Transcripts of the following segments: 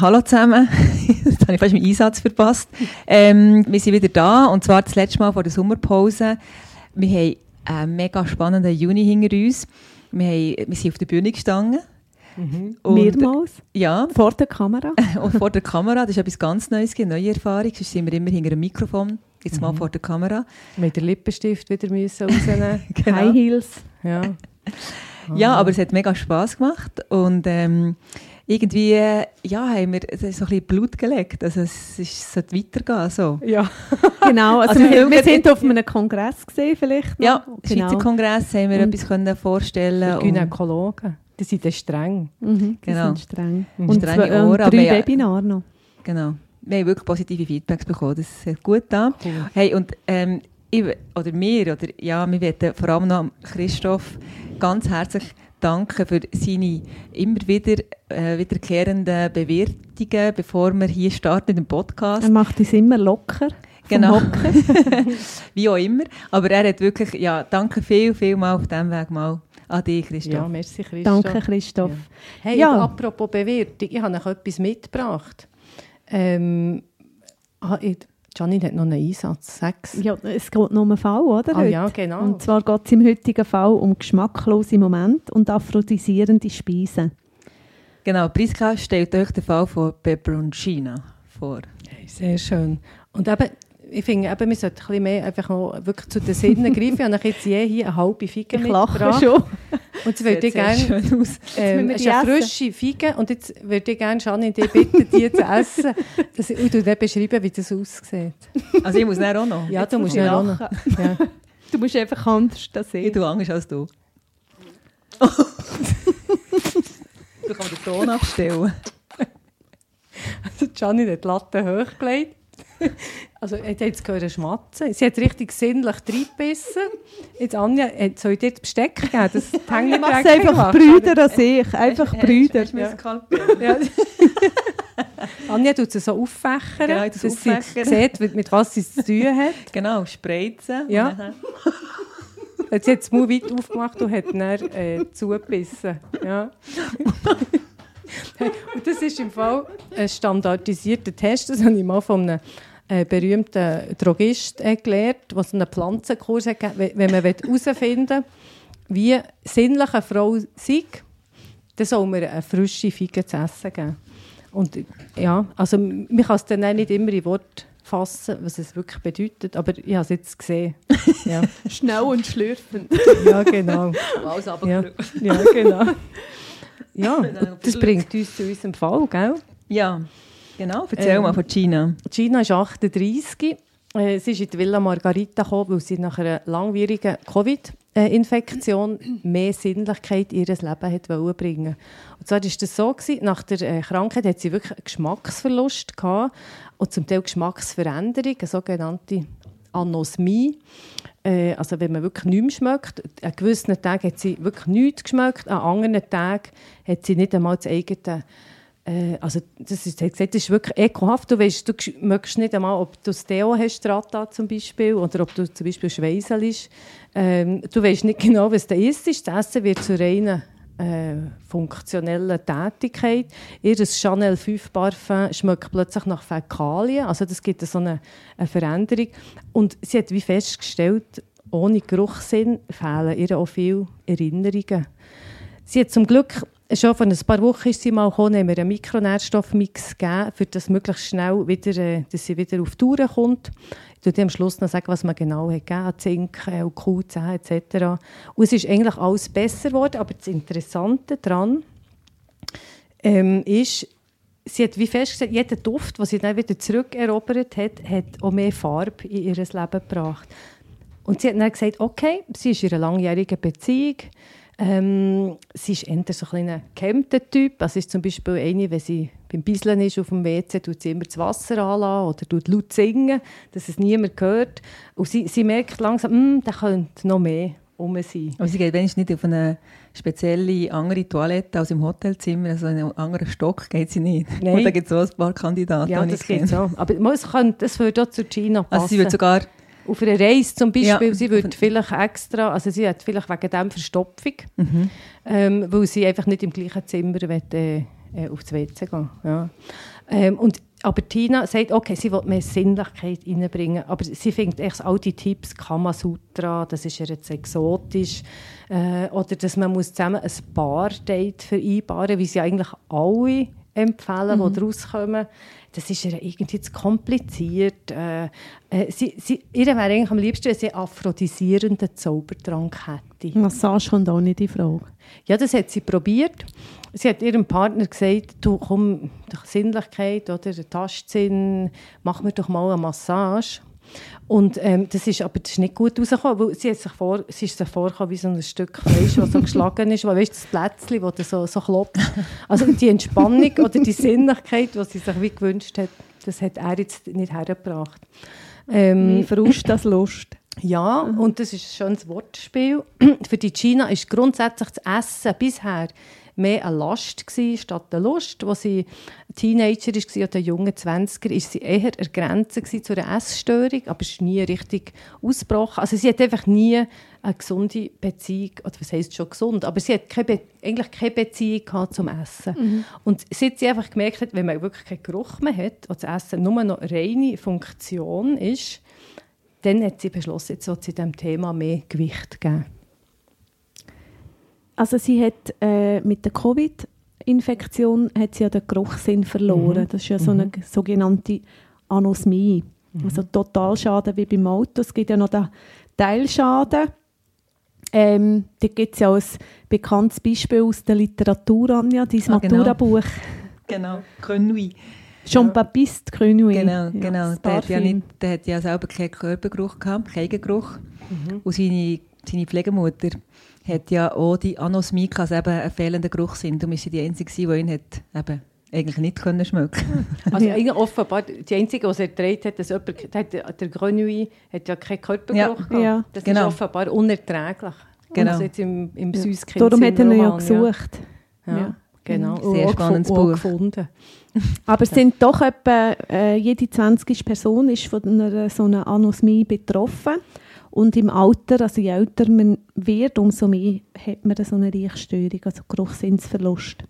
Hallo zusammen. Jetzt habe ich fast meinen Einsatz verpasst. Ähm, wir sind wieder da und zwar das letzte Mal vor der Sommerpause. Wir haben einen mega spannenden Juni hinter uns. Wir, haben, wir sind auf der Bühne gestanden. Und- Mehrmals. Ja, Vor der Kamera. und vor der Kamera. Das ist etwas ganz Neues, eine neue Erfahrung. Sonst sind wir immer hinter einem Mikrofon. Jetzt mal vor der Kamera. Mit der Lippenstift wieder müssen rausnehmen. Genau. High Heels. ja. Ja, aber es hat mega Spass gemacht und ähm, irgendwie äh, ja, haben wir es ist so ein bisschen Blut gelegt. Also es, ist, es sollte weitergehen. So. ja. Genau. Also, Also, wir, wir sind auf einem Kongress gesehen vielleicht. noch. Ja, genau. Schweizer Kongress haben wir Und- etwas können vorstellen Die Gynäkologen, die sind dann streng. Mhm, die Genau. sind streng. Mhm. Und, Strenge zwei, und Ohren, aber drei ja- Webinare noch. Genau. Wir haben wirklich positive Feedbacks bekommen. Das ist gut da. Cool. Hey, und ähm, ich, oder wir, oder ja, wir wollen vor allem noch Christoph ganz herzlich danken für seine immer wieder äh, wiederkehrenden Bewertungen, bevor wir hier starten im Podcast. Er macht uns immer locker. Genau. Wie auch immer. Aber er hat wirklich, ja, danke viel, viel mal auf diesem Weg mal an dich, Ja, Christoph. merci Christoph. Danke, Christoph. Hey, Ja. apropos Bewertung, ich habe euch etwas mitgebracht. Ähm, ah, Janine hat noch einen Einsatz, sechs. Ja, es geht nur um einen Fall, oder? Ah heute? ja, genau. Und zwar geht es im heutigen Fall um geschmacklose Momente und aphrodisierende Speisen. Genau, Priska stellt euch den Fall von Peperoncina vor. Hey, sehr schön. Und eben, ich finde, eben, wir sollten ein bisschen mehr einfach noch wirklich zu den Sinnen greifen. Ich habe jetzt je hier eine halbe Fiege Ich lache mitgebracht. schon. Und sie würde Sieht sehr gerne... schön aus. Ähm, wir es ist eine frische Fiege und jetzt würde ich gerne, Janine, dich bitten, die zu essen. Das, und du dann beschreiben, wie das aussieht. Also ich muss dann auch noch. Ja, du musst muss ich ja auch noch. Ja. Du musst einfach anders das Ich sehen. tue anders als du. du kannst den Ton abstellen. Also Janine hat die Latte hochgelegt. Also, hat jetzt gehört schmatzen. Sie hat richtig sinnlich reingebissen. Jetzt, Anja, hat- soll ich dir das Besteck geben? Das mache es einfach gemacht, Brüder als ich. Einfach Brüder. Ja. Ja. Anja tut es so auffächern, Genau, dass sie sieht, mit, mit was sie zu tun hat. Genau, spreizen. Ja. Dann- Hat sie jetzt mal weit aufgemacht und hat dann äh, zugebissen. Ja. und das ist im Fall ein standardisierter Test. Das habe ich mal von einem äh, berühmten Drogist äh, gelernt, der so einen Pflanzenkurs hat gegeben Wenn- Wenn man herausfinden will, wie sinnlich eine Frau sei, dann soll man eine frische Fiege zu essen geben. Und ja, also man kann es dann auch nicht immer in Wort fassen, was es wirklich bedeutet, aber ich habe es jetzt gesehen. Ja. Schnell und schlürfend. Ja, genau. Alles Ja, ja genau. Ja, das bringt uns zu unserem Fall, gell? Ja, genau. Erzähl Ähm, mal von Gina. Gina ist 38. Äh, sie ist in die Villa Margarita gekommen, weil sie nach einer langwierigen Covid-Infektion mehr Sinnlichkeit in ihr Leben hat wollen bringen Und zwar war das so, gewesen, nach der äh, Krankheit hat sie wirklich einen Geschmacksverlust gehabt und zum Teil Geschmacksveränderung, eine sogenannte Anosmie. Äh, also wenn man wirklich nichts schmeckt. An gewissen Tagen hat sie wirklich nichts geschmeckt, an anderen Tagen hat sie nicht einmal das eigene äh, also das ist, das ist wirklich ekelhaft. Du weißt, du möchtest nicht einmal, ob du Deo hast, Strata zum Beispiel, oder ob du zum Beispiel Schweiselst. Ähm, du weißt nicht genau, was da ist. Das Essen wird zu reiner äh, funktionellen Tätigkeit. Ihr Chanel 5 Parfum schmeckt plötzlich nach Fäkalien. Also das gibt so eine, eine Veränderung. Und sie hat wie festgestellt, ohne Geruchssinn fehlen ihr auch viele Erinnerungen. Sie hat zum Glück schon vor ein paar Wochen ist sie mal gekommen, haben wir einen Mikronährstoffmix gegeben, für das möglichst schnell wieder, äh, dass sie wieder auf die Tour kommt. Ich werde am Schluss noch sagen, was man genau hat gegeben, Zink, äh, und Q10 etc. Und es ist eigentlich alles besser geworden, aber das Interessante daran ähm, ist, sie hat wie festgestellt, jeder Duft, den sie dann wieder zurückerobert hat, hat auch mehr Farbe in ihr Leben gebracht. Und sie hat dann gesagt, okay, sie ist in einer langjährigen Beziehung, Ähm, sie ist eher so ein kleiner gehemmter Typ. Also ist zum Beispiel eine, wenn sie beim Bisseln ist auf dem WC, tut sie immer das Wasser anlassen oder tut laut singen, dass es niemand hört. Und sie, sie merkt langsam, hm, da könnte noch mehr um sein. Aber sie geht wenigstens nicht auf eine spezielle andere Toilette als im Hotelzimmer, also einen anderen Stock geht sie nicht. Nein. Und da gibt es auch ein paar Kandidaten. Ja, das geht so. Aber es könnte, das würde auch zu Gina passen. Also sie wird sogar, auf einer Reise zum Beispiel, Ja. sie würde vielleicht extra, also sie hat vielleicht wegen dem Verstopfung, mhm. ähm, weil sie einfach nicht im gleichen Zimmer will, äh, äh, aufs WC gehen ja. ähm, und aber Tina sagt, okay, sie will mehr Sinnlichkeit reinbringen, aber sie findet echt all die Tipps, Kamasutra, das ist ihr jetzt exotisch, äh, oder dass man muss zusammen ein Paar-Date vereinbaren wie sie eigentlich alle empfehlen, die daraus kommen. Das ist ihr irgendwie zu kompliziert. Äh, äh, sie, sie, ihr wäre eigentlich am liebsten, wenn sie einen aphrodisierenden Zaubertrank hätte. Massage kommt auch nicht in Frage. Ja, das hat sie probiert. Sie hat ihrem Partner gesagt, du komm, doch Sinnlichkeit oder der Tastsinn, mach mir doch mal eine Massage. Und ähm, das ist aber das ist nicht gut rausgekommen, weil sie, hat sich vor, sie ist sich vorgekommen wie so ein Stück Fleisch, das so geschlagen ist, weil, weißt, das Plätzchen, das so, so klopft. Also die Entspannung oder die Sinnlichkeit, die sie sich wie gewünscht hat, das hat er jetzt nicht hergebracht. Ähm, Frust als Lust. ja, und das ist ein schönes Wortspiel. Für die China ist grundsätzlich das Essen bisher mehr eine Last gewesen, statt eine Lust. Als sie Teenager war oder junge 20er, ist sie eher an der Grenze zu einer Essstörung, aber es ist nie richtig ausgebrochen. Also sie hat einfach nie eine gesunde Beziehung, oder was heisst schon gesund, aber sie hat keine eigentlich keine Beziehung gehabt zum Essen. Und seit sie einfach gemerkt hat, wenn man wirklich keinen Geruch mehr hat und das Essen nur noch reine Funktion ist, dann hat sie beschlossen, jetzt sie diesem Thema mehr Gewicht geben. Also sie hat äh, mit der Covid-Infektion hat sie ja den Geruchssinn verloren. Das ist ja so eine sogenannte Anosmie. Also Totalschaden wie beim Auto. Es gibt ja noch den Teilschaden. Ähm, da gibt es ja ein bekanntes Beispiel aus der Literatur, Anja, dein Ah, genau. Maturabuch. genau, Grenouille. Jean-Baptiste Grenouille. Genau, genau. das der, hat ja nicht, der hat ja selber keinen Körpergeruch gehabt, keinen Geruch. Und seine, seine Pflegemutter hat ja auch die Anosmie gehabt, also eben einen fehlenden Geruchssinn. War sie die Einzige, die ihn hat eben eigentlich nicht können schmecken Also Ja. offenbar, die Einzige, die es erträgt hat, dass jemand, der, der Grenouille hat ja keinen Körpergeruch Ja. gehabt. Ja. Das Genau. ist offenbar unerträglich. Genau. Also jetzt im, im Ja. Süßkind Darum hat er ihn ja gesucht. Ja. Ja. Genau. Sehr Und auch spannendes auch Buch. gefunden. Aber es sind doch etwa äh, jede 20. Person ist von einer so einer Anosmie betroffen. Und im Alter, also je älter man wird, umso mehr hat man so eine Riechstörung, also Geruchssinnsverlust.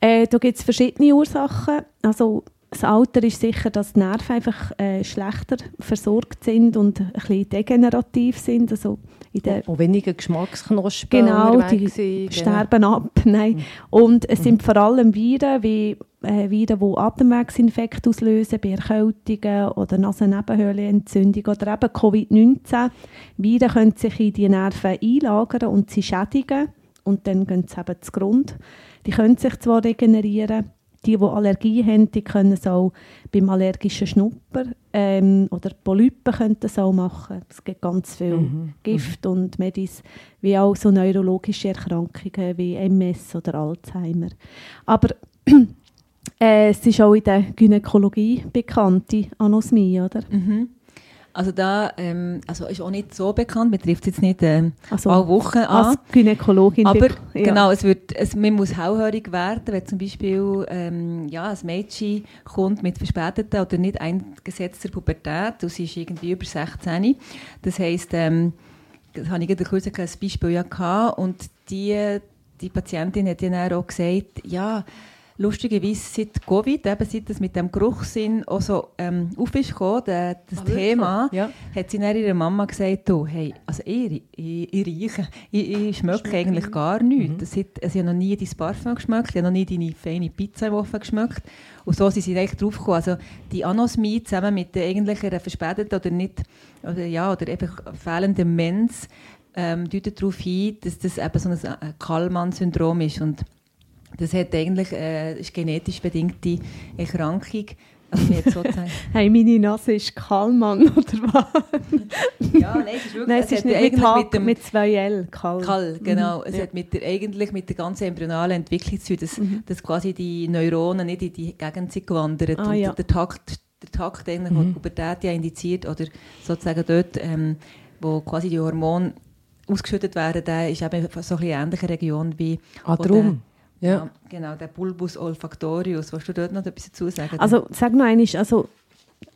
Äh, da gibt es verschiedene Ursachen. Also das Alter ist sicher, dass die Nerven einfach äh, schlechter versorgt sind und ein bisschen degenerativ sind. Also in der Und weniger Geschmacksknospen Genau, die sind. sterben ab. Nein. Und es sind vor allem Viren, wie äh, Viren, die Atemwegsinfekte auslösen, bei Erkältungen oder Nasennebenhöhlenentzündung oder eben Covid-19. Viren können sich in die Nerven einlagern und sie schädigen und dann gehen sie eben zugrunde. Die können sich zwar regenerieren, die, die Allergie haben, die können es auch beim allergischen Schnupper ähm, oder Polypen können das auch machen. Es gibt ganz viel Gift und Medis, wie auch so neurologische Erkrankungen wie MS oder Alzheimer. Aber äh, es ist auch in der Gynäkologie bekannt, die Anosmie, oder? Mhm. Also da ähm, also ist auch nicht so bekannt, betrifft es jetzt nicht ähm, Also alle Wochen an. als Gynäkologin. Aber ja. genau, es wird, es, man muss hellhörig werden, wenn zum Beispiel ähm, ja, ein Mädchen kommt mit verspäteter oder nicht eingesetzter Pubertät und sie ist irgendwie über 16. Das heisst, ähm, das habe ich gerade kürzlich ein Beispiel ja gehabt und die, die Patientin hat dann auch gesagt, ja, lustigerweise seit Covid, eben seit das mit dem Geruchssinn auch so ähm, auf ist gekommen, der, das Ah? Thema, Ja. hat sie dann ihrer Mama gesagt, du, hey, also ich, ich, ich rieche, ich, ich schmecke eigentlich gar nichts. Das hat, also ich habe noch nie dein Parfum geschmeckt, ich habe noch nie deine feine Pizza im Ofen geschmeckt. Und so sind sie eigentlich drauf gekommen. Also die Anosmie zusammen mit der eigentlich einer verspäteten oder nicht, oder ja, oder eben fehlenden Mens, ähm, deutet darauf hin, dass das eben so ein äh, Kallmann-Syndrom ist. Und das hat eigentlich, äh, ist genetisch bedingte Erkrankung. Also sozusagen. hey, meine Nase ist Kallmann, oder was? ja, nein, es ist wirklich... Nein, es, es ist nicht mit, Hack, mit, dem, mit zwei L, Kall. Kall, genau. Mhm. Es ja. hat mit der, eigentlich mit der ganzen embryonalen Entwicklung zu tun, dass, mhm. dass quasi die Neuronen nicht in die Gegend sind gewandert ah, und ja. der Takt, der Takt eigentlich, mhm. die Pubertät ja indiziert oder sozusagen dort, ähm, wo quasi die Hormone ausgeschüttet werden, der ist eben so eine ähnliche Region wie... Ah? Ja. ja. genau, der Bulbus olfactorius. Willst du dort noch etwas dazu sagen? Also, sag noch einmal, also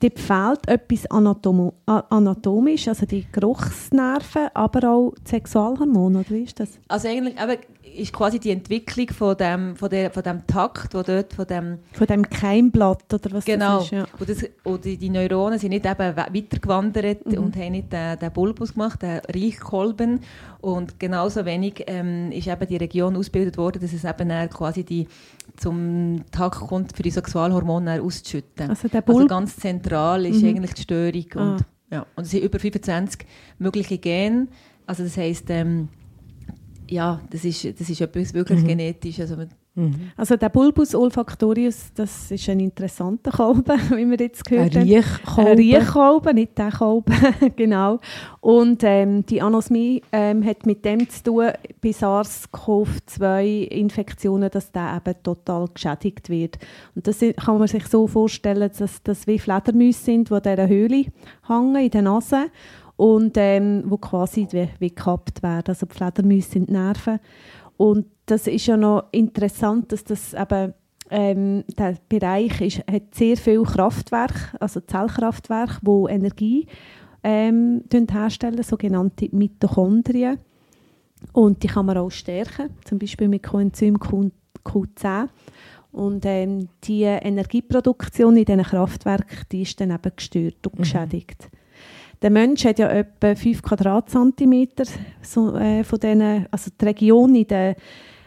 dort fehlt etwas Anatom anatomisch, also die Geruchsnerven, aber auch die Sexualhormone, oder wie ist das? Also eigentlich eben ist quasi die Entwicklung von dem, von der, von dem Takt, wo dort von dem... Von dem Keimblatt, oder was genau. das ist, ja. Und, das, und die, die Neuronen sind nicht eben weitergewandert mhm. und haben nicht den, den Bulbus gemacht, den Reichkolben. Und genauso wenig ähm, ist eben die Region ausgebildet worden, dass es eben quasi die zum Tag kommt, für die Sexualhormone auszuschütten. Also, der also ganz zentral ist mhm. eigentlich die Störung. Ah. Und, ja, und es sind über 25 mögliche Gene. Also das heisst, ähm, ja, das ist, das ist etwas wirklich mhm. genetisch. Also Mhm. Also der Bulbus olfactorius, das ist ein interessanter Kolben, wie wir jetzt gehört haben. Ein Riechkolben. Nicht der Kolben, genau. Und ähm, die Anosmie ähm, hat mit dem zu tun, bei SARS-CoV-2-Infektionen, dass der eben total geschädigt wird. Und das kann man sich so vorstellen, dass das wie Fledermäuse sind, die in dieser Höhle hängen, in der Nase und ähm, wo quasi wie, wie gekappt werden. Also die Fledermäuse sind die Nerven. Und das ist ja noch interessant, dass das eben ähm, der Bereich ist, hat sehr viel Kraftwerk, also Zellkraftwerke, wo Energie ähm, herstellen, sogenannte Mitochondrien. Und die kann man auch stärken, zum Beispiel mit Coenzym Q10. Und ähm, die Energieproduktion in diesen Kraftwerken, die ist dann eben gestört und mhm. geschädigt. Der Mensch hat ja etwa 5 Quadratzentimeter so, äh, von denen, also die Region in der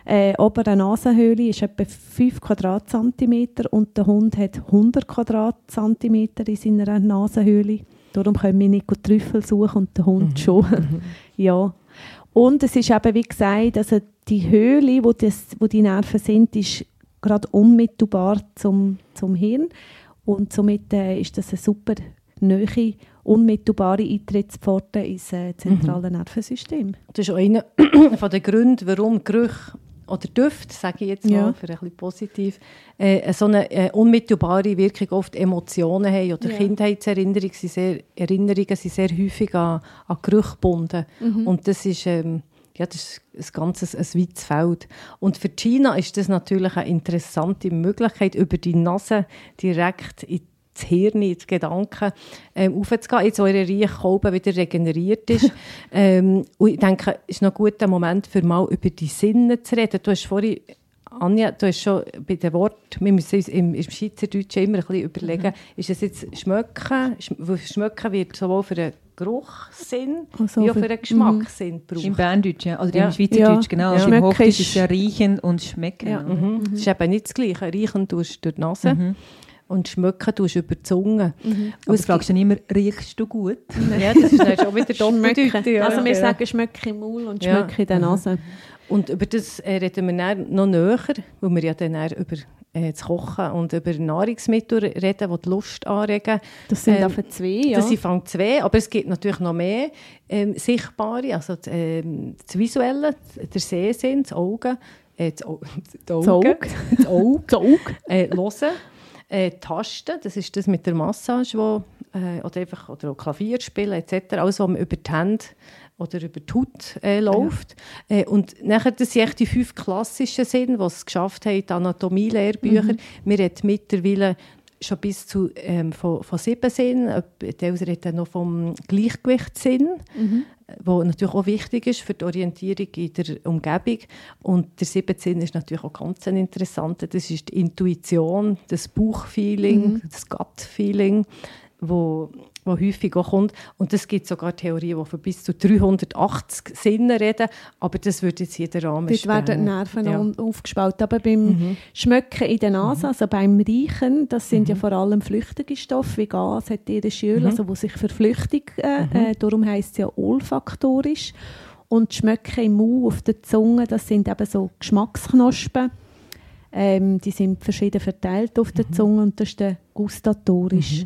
äh, oberen Nasenhöhle ist etwa 5 Quadratzentimeter und der Hund hat 100 Quadratzentimeter in seiner Nasenhöhle. Darum können wir nicht Trüffel suchen und der Hund mhm. schon. Mhm. ja. Und es ist eben, wie gesagt, also die Höhle, wo, das, wo die Nerven sind, ist gerade unmittelbar zum, zum Hirn. Und somit äh, ist das eine super neue, unmittelbare Eintrittspforte ins äh, zentrale mhm. Nervensystem. Das ist auch einer der Gründe, warum Gerüche oder Düfte, sage ich jetzt mal, ja. für ein bisschen positiv, äh, so eine äh, unmittelbare Wirkung oft Emotionen haben oder ja. Kindheitserinnerungen sind sehr, Erinnerungen sind sehr häufig an, an Gerüche gebunden. Mhm. Und das ist, ähm, ja, das ist ein ganzes ein weites Feld. Und für China ist das natürlich eine interessante Möglichkeit, über die Nase direkt in das Hirn, ins Gedanken ähm, aufzugehen, jetzt eure Reichkolben wieder regeneriert ist. ähm, und ich denke, es ist noch ein guter Moment, für mal über die Sinne zu reden. Du hast vorhin Anja, du hast schon bei dem Wort, wir müssen uns im, im Schweizerdeutschen immer ein bisschen überlegen, mhm. ist es jetzt Schmecken? Schmecken wird sowohl für den Geruchssinn also wie auch für den Geschmackssinn mhm. gebraucht. Im Berndeutsch, ja. oder ja. im Schweizerdeutsch, genau. Ja. Also Im Hochdeutsch ist es ja Riechen und Schmecken. Ja. Mhm. Mhm. Es ist eben nicht das Gleiche. Riechen tust du durch die Nase. Und schmecken tust über die Zunge. Mhm. Und du fragst dann immer, riechst du gut? ja, das ist dann schon wieder doppelt. Also wir sagen, schmecke im Maul und schmecke in der mhm. Nase. Und über das äh, reden wir dann noch näher, weil wir ja dann über äh, das Kochen und über Nahrungsmittel reden, die die Lust anregen. Das sind ähm, einfach zwei, ja. Das sind fang zwei, aber es gibt natürlich noch mehr ähm, sichtbare, also das, ähm, das Visuelle, der Sehsinn, das Auge, äh, das, Auge, das Auge, das Auge, das Auge, äh, Hören äh, Tasten, das ist das mit der Massage, wo, äh, oder einfach oder Klavier spielen etc., alles, was man über die Hände oder über die Haut äh, läuft. Ja. Äh, und nachher, das sind die fünf klassischen Sinn, die es geschafft haben, die Anatomie-Lehrbücher. Mhm. Wir reden mittlerweile schon bis zu ähm, von, von sieben Sinnen. Teilweise reden noch vom Gleichgewichtssinn. Mhm wo natürlich auch wichtig ist für die Orientierung in der Umgebung. Und der siebte Sinn ist natürlich auch ganz ein interessanter. Das ist die Intuition, das Bauchfeeling, mhm. das Gut-Feeling, wo wo häufig auch kommt. Und es gibt sogar Theorien, die von bis zu 380 Sinnen reden, aber das würde jetzt hier den Rahmen Dort werden die Nerven ja. aufgespalten. Aber beim mhm. Schmecken in der Nase, mhm. also beim Riechen, das sind mhm. ja vor allem flüchtige Stoffe, wie Gas, ätherische Öl, mhm. also wo sich verflüchtigt, äh, mhm. äh, darum heisst es ja olfaktorisch. Und Schmecken im Mund, auf der Zunge, das sind eben so Geschmacksknospen, Ähm, die sind verschieden verteilt auf der Zunge und das ist der gustatorisch.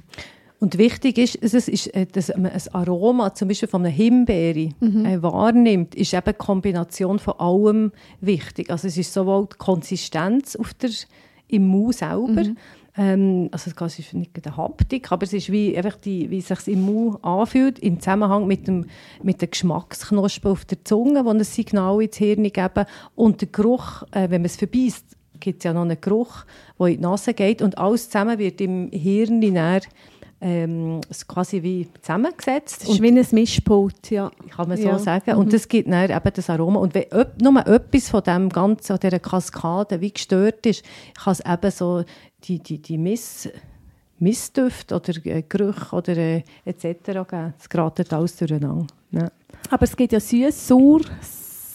Und wichtig ist, es ist, dass man ein Aroma, zum Beispiel von einer Himbeere, äh, wahrnimmt, ist eben die Kombination von allem wichtig. Also es ist sowohl die Konsistenz auf der, im Mund selber, ähm, also es ist nicht eine Haptik, aber es ist wie, einfach die, wie es sich im Mund anfühlt, im Zusammenhang mit, dem, mit den Geschmacksknospen auf der Zunge, die ein Signal ins Hirn geben. Und der Geruch, äh, wenn man es verbeißt, gibt es ja noch einen Geruch, der in die Nase geht und alles zusammen wird im Hirn näher ähm, es quasi wie zusammengesetzt. Das ist wie ein Mischpult, ja. Kann man so Ja. sagen. Und das gibt dann eben das Aroma. Und wenn öp- nur etwas von dem Ganzen, an dieser Kaskade, wie gestört ist, kann es eben so die, die, die Miss, Missdüfte oder äh, Gerüche oder äh, etc. geben. Es geratet alles durcheinander. Ja. Aber es gibt ja süß, sauer,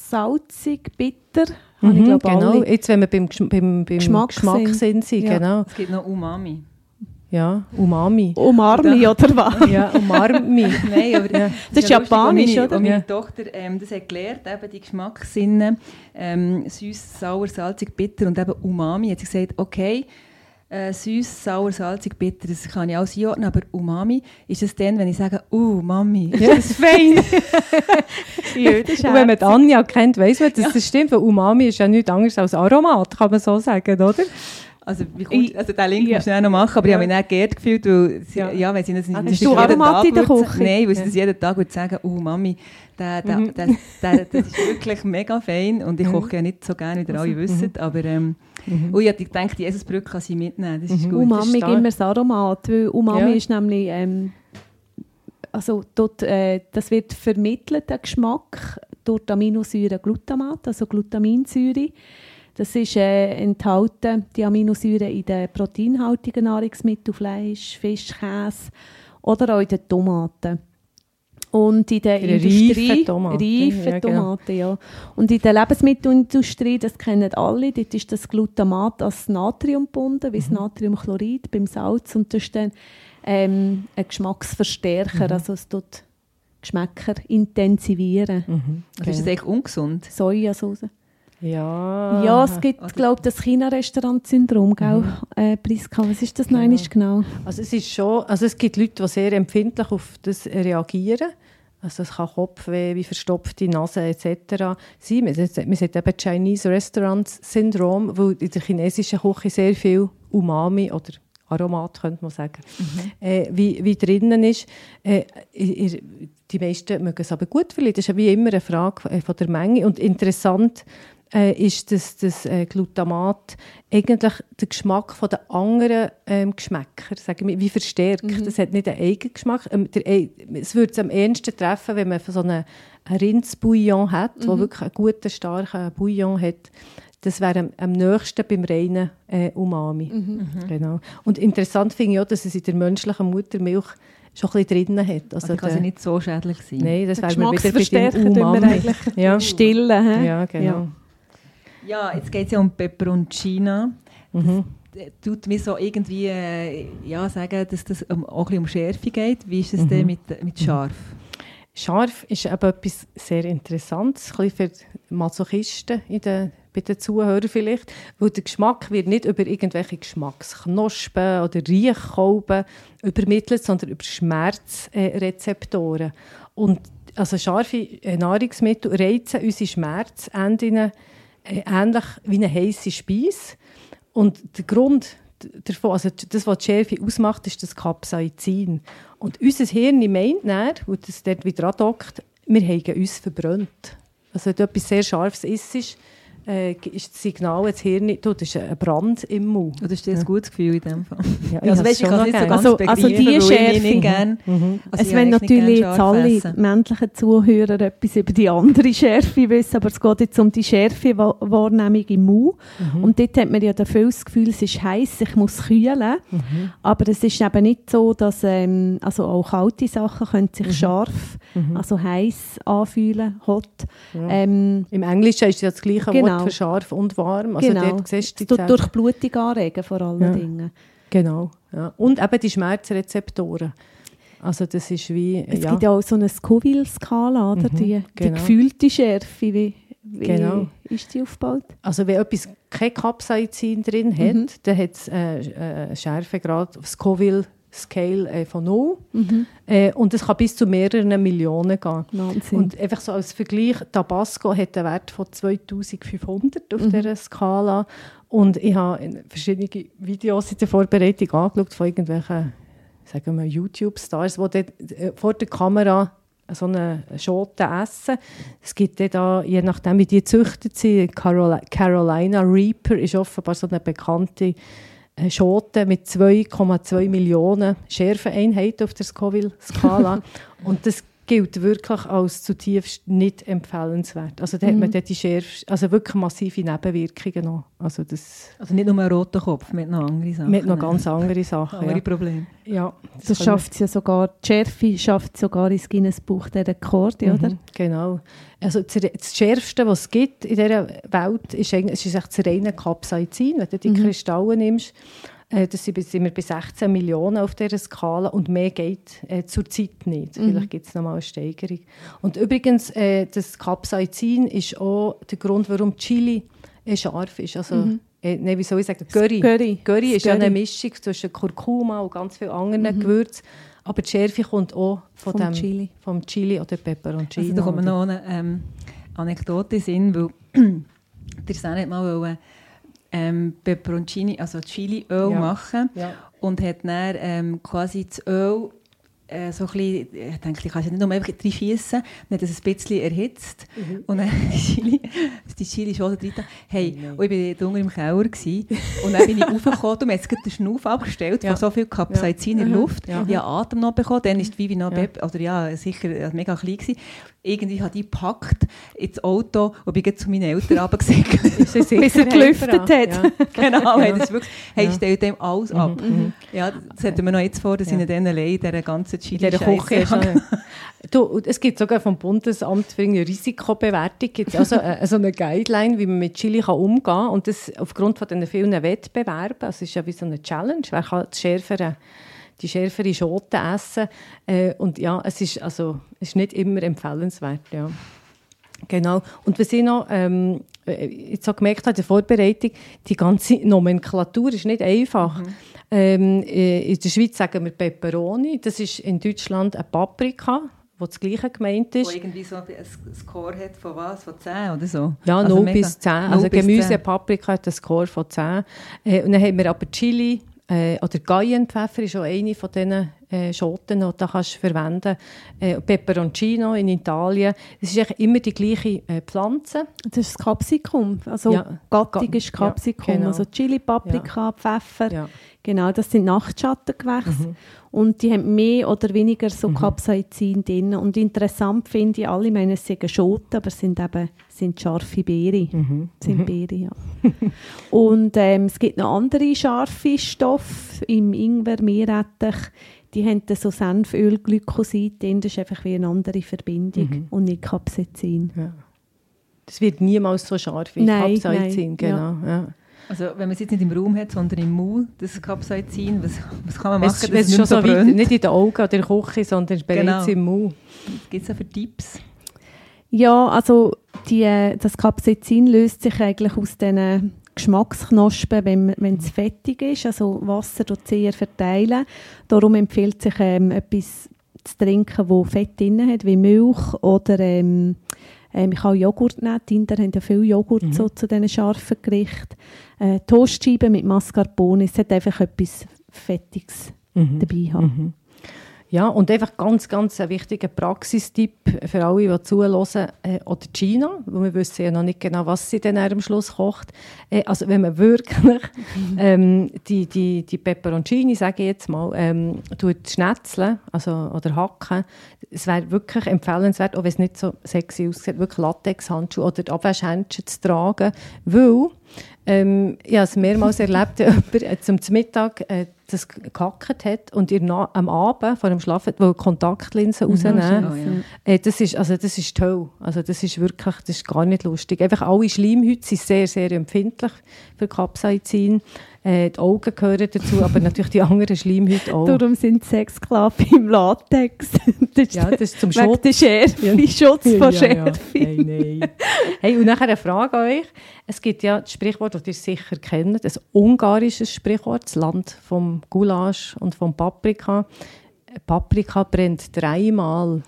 salzig, bitter. Habe ich Mhm, glaube genau. Jetzt, wenn wir beim, beim, beim Geschmack Geschmack, sind. sind, sind Ja. genau. Es gibt noch Umami. Ja, Umami. Umarmi oder was? Ja, Umarmi. Nein, aber Ja. Das ist ja lustig, japanisch, meine, oder? meine Ja. Tochter ähm, das hat gelernt, eben die Geschmackssinne, ähm, süß, sauer, salzig, bitter und eben Umami. Hat sie gesagt, okay, äh, süß, sauer, salzig, bitter, das kann ich alles einordnen, aber Umami ist es dann, wenn ich sage, uh, Mami, ist das fein? Ist Und wenn man. Anja kennt, weiss man, dass das stimmt, weil Umami ist ja nichts anderes als Aromat, kann man so sagen, oder? Also, wie kommt, Ich- also den Link ja. musst du noch machen, aber ich habe mich nicht geehrt gefühlt, weil sie, Ja. ja. wenn sie das Hast das du jeden Aromat in der Küche? Nein, weil sie Ja. das jeden Tag würde sagen, oh Mami, der, der, Mhm. der, der, das ist wirklich mega fein und ich koche ja nicht so gerne, wie ihr alle wisst, aber ähm, oh, ich habe gedacht, die Eselsbrücke kann sie mitnehmen, das ist gut. Umami stark. gibt mir das Aromat, weil Umami Ja. ist nämlich, ähm, also dort, äh, das wird vermittelt, der Geschmack, durch Aminosäure Glutamat, also Glutaminsäure. Das ist äh, enthalten, die Aminosäure in den proteinhaltigen Nahrungsmitteln, Fleisch, Fisch, Käse oder auch in den Tomaten. Und in der Industrie, reifen Tomaten, reifen ja, genau. Tomaten, ja. Und in der Lebensmittelindustrie, das kennen alle, dort ist das Glutamat als Natrium gebunden, wie das Mhm. Natriumchlorid beim Salz. Und das ist dann ähm, ein Geschmacksverstärker, Mhm. also es tut Geschmäcker intensivieren. Also ist das eigentlich ungesund? Sojasauce. Ja. Ja, es gibt, glaube ich, das China-Restaurant-Syndrom, gell, Mhm. äh, Priska? Was ist das noch einmal genau? Also es ist schon, also es gibt Leute, die sehr empfindlich auf das reagieren. Also es kann Kopfweh, wie verstopfte Nase etc. sein. Man sagt, eben Chinese Restaurant Syndrom, weil in der chinesischen Küche sehr viel Umami oder Aromat, könnte man sagen, äh, wie, wie drinnen ist. Äh, ihr- die meisten mögen es aber gut verlieren. Das ist ja wie immer eine Frage äh, von der Menge. Und interessant äh, ist, dass das äh, Glutamat eigentlich den Geschmack von den anderen ähm, Geschmäcker, sagen wir, wie verstärkt. Das hat nicht einen eigenen Geschmack. Ähm, der, ei- es würde es am ehesten treffen, wenn man so einen, einen Rindsbouillon hat, der wirklich einen guten, starken Bouillon hat. Das wäre am, am nächsten beim reinen äh, Umami. Genau. Und interessant finde ich auch, dass es in der menschlichen Muttermilch schon ein bisschen drin hat. Also kann der- sie nicht so schädlich sein. Nein, das Der wäre wieder bei dem Umami. eigentlich Ja. stillen. ja, genau. Ja, jetzt geht es ja um Peperoncina. Mhm. Das tut mir so irgendwie äh, ja, sagen, dass das um, auch ein bisschen um Schärfe geht. Wie ist es Mhm. denn mit, mit scharf? Scharf ist eben etwas sehr Interessantes, ein bisschen für Masochisten in den, bei den Zuhörern vielleicht, weil der Geschmack wird nicht über irgendwelche Geschmacksknospen oder Riechkolben übermittelt, sondern über Schmerzrezeptoren. Und also scharfe äh, Nahrungsmittel reizen unsere Schmerzenden äh, ähnlich wie eine heiße Speise. Und der Grund davon, also das, was die Schärfe ausmacht, ist das Capsaicin. Und unser Hirn meint dann, wo das dort wieder andockt, wir haben uns verbrannt. Also wenn du etwas sehr Scharfes isst, äh, ist das Signal ins Hirn, du, das ist ein Brand im Mund. Oder ist das ein gutes Gefühl in dem Fall? Ja, also, weißt, ich kann es nicht so ganz Also- also die Schärfe- nicht gerne... Mhm. Also es wollen natürlich jetzt alle männlichen Zuhörer etwas über die andere Schärfe wissen, aber es geht jetzt um die Schärfewahrnehmung im Mund. Mhm. Und dort hat man ja dafür das Gefühl, es ist heiß, ich muss kühlen. Mhm. Aber es ist eben nicht so, dass ähm, also auch kalte Sachen können sich Mhm. scharf, also heiß anfühlen, hot. Ja. Ähm, Im Englischen ist ja das gleiche Genau. Wort für scharf und warm. Also genau. dort siehst du die durch Blutung anregen, vor allen Ja. Dingen. Genau. Ja. Und eben die Schmerzrezeptoren. Also das ist wie... Es ja. gibt ja auch so eine Scoville-Skala, oder? Mhm, die, die genau. gefühlte Schärfe, wie Wie Genau. ist die aufgebaut? Also wenn etwas kein Capsaicin drin hat, Mhm. dann hat es äh, äh, Schärfegrad auf Scoville Scale äh, von 0. Mhm. Äh, und es kann bis zu mehreren Millionen gehen. Wahnsinn. Und einfach so als Vergleich, Tabasco hat einen Wert von 2500 auf Mhm. dieser Skala. Und ich habe verschiedene Videos in der Vorbereitung angeschaut von irgendwelchen, sagen wir, YouTube-Stars, die äh, vor der Kamera so eine Schote essen. Es gibt da, je nachdem wie die gezüchtet sind, Carolina Reaper ist offenbar so eine bekannte äh, Schote mit 2,2 Millionen Schärfeeinheiten auf der Scoville-Skala. Und das gilt wirklich als zutiefst nicht empfehlenswert. Also da hat man dort die schärfste, also wirklich massive Nebenwirkungen noch. Also das Also nicht nur einen roten Kopf, mit noch andere Sachen. mit noch ganz andere Sachen. andere Ja. Probleme. Ja, das können- schafft es ja sogar, die Schärfe schafft es sogar ins Guinness-Buch der Rekorde, oder? Mhm, Genau. Also das, das Schärfste, was es gibt in dieser Welt, ist, eigentlich, ist das reine Capsaicin. Wenn du die Kristalle nimmst, das sind, sind wir bei 16 Millionen auf dieser Skala und mehr geht äh, zurzeit nicht. Vielleicht gibt es noch mal eine Steigerung. Und übrigens, äh, das Capsaicin ist auch der Grund, warum Chili äh, scharf ist. Also, äh, nein, wie soll ich sagen? Curry. Curry. Curry ist ja eine. Mischung zwischen Kurkuma und ganz vielen anderen Gewürzen. Aber die Schärfe kommt auch von Vom dem, Chili. vom Chili oder Peperoncino. Also da kommt noch eine ähm, Anekdote in weil der Sen hat mal wollen, ähm, Peperoncini, also Chiliöl Ja. machen Ja. und hat dann ähm, quasi das Öl so ein bisschen, ich denke, ich kann es ja nicht nur einfach reinschiessen, dann hat es ein bisschen erhitzt und dann die Chili, die Chili schon drin. Hey, und ich war unten im Keller gewesen, und dann bin ich raufgekommen und mir hat den Schnuff abgestellt Ja. von so viel Capsaicin in der Luft. Ja. Ich habe Atem noch bekommen, dann ist die Vivi noch Ja. Oder ja, sicher äh, mega klein gewesen. Irgendwie hat die gepackt ins Auto und bin zu meinen Eltern er Bis er gelüftet hat. Ja. genau, hey, das ist wirklich, hey, Ja. ich stelle dem alles ab. Ja, das hätten wir noch jetzt vor, dass Ja. ich dann allein in dieser ganzen In Chili Küche ist noch- du, es gibt sogar vom Bundesamt für eine Risikobewertung gibt's also äh, so eine Guideline, wie man mit Chili kann umgehen kann. Und das aufgrund von den vielen Wettbewerben, es ist ja wie so eine Challenge, wer kann die schärfere, die schärfere Schote essen. Äh, und ja, es ist, also, es ist nicht immer empfehlenswert. Ja. Genau. Und was ich noch ähm, äh, jetzt auch gemerkt habe in der Vorbereitung, die ganze Nomenklatur ist nicht einfach. Ähm, äh, in der Schweiz sagen wir Peperoni, das ist in Deutschland eine Paprika, wo das Gleiche gemeint Wo ist. irgendwie so ein Score hat von was? Von 10 oder so? Ja, Also 0 mega- bis 10. 0 Also Gemüse, 10. Paprika hat einen Score von 10. Äh, und dann haben wir aber Chili äh, oder Cayennepfeffer ist auch eine von diesen äh, Schoten, die du kannst verwenden äh, Peperoncino in Italien. Es ist immer die gleiche äh, Pflanze. Das ist das Capsicum. Also Ja. Gattung Ga- ist Capsicum. ja, genau. Also Chili, Paprika, Pfeffer. Ja. Genau, das sind Nachtschattengewächse. Und die haben mehr oder weniger so Capsaicin drin. Und interessant finde ich, alle meinen, es sind Schoten, aber es sind eben sind scharfe Beeren. Sind Beeren, ja. Und ähm, es gibt noch andere scharfe Stoffe im Ingwer, Meerrettich. Die haben dann so Senföl, Glykosid drin. Das ist einfach wie eine andere Verbindung und nicht Capsaicin. Ja. Das wird niemals so scharf wie Nein, Capsaicin. nein, Genau. Ja. Also wenn man es jetzt nicht im Raum hat, sondern im Mund, das Capsaicin, was, was kann man machen, Es, dass es ist nicht schon so weit, brennt? nicht in den Augen oder in der Küche, sondern bereits Genau. im Mund. Was gibt es da für Tipps? Ja, also die, äh, das Capsaicin löst sich eigentlich aus diesen Geschmacksknospen, wenn wenn es fettig ist. Also Wasser tut sehr verteilen. Darum empfiehlt sich ähm, etwas zu trinken, wo Fett drin hat, wie Milch oder ähm, ähm, ich kann Joghurt nehmen. Die Inder haben ja viel Joghurt so zu diesen scharfen Gerichten. Äh, Toastscheiben mit Mascarpone. Es hat einfach etwas Fettiges dabei haben. Ja, und einfach ganz, ganz ein wichtiger Praxistipp für alle, die zuhören, äh, oder Gina, weil wir wissen ja noch nicht genau, was sie dann am Schluss kocht. Äh, also wenn man wirklich ähm, die, die, die Peperoncini, sage ich jetzt mal, ähm, tut schnetzeln also, oder hacken, es wäre wirklich empfehlenswert, auch wenn es nicht so sexy aussieht, wirklich Latexhandschuhe oder Abwaschhändchen zu tragen, weil ähm, ich habe es mehrmals erlebt, jemand äh, zum Mittag äh, das gekackt hat und ihr na, am Abend vor dem Schlafen will Kontaktlinsen rausnehmen. Oh, ja. Äh, das ist, also das ist toll. Also das ist wirklich, das ist gar nicht lustig. Einfach alle Schleimhäute sind sehr, sehr empfindlich für Capsaicin. Äh, die Augen gehören dazu, aber natürlich die anderen Schleimhäute auch. Darum sind Sexsklaven im Latex. Das ist Ja, das ist zum Schutz. der Schärfe, Ja. Schutz von Ja, ja. Schärfe. Hey, nein. Hey, und nachher eine Frage an euch. Es gibt ja das Sprichwort, das ihr sicher kennt, ein ungarisches Sprichwort, das Land vom Gulasch und vom Paprika. Paprika brennt dreimal.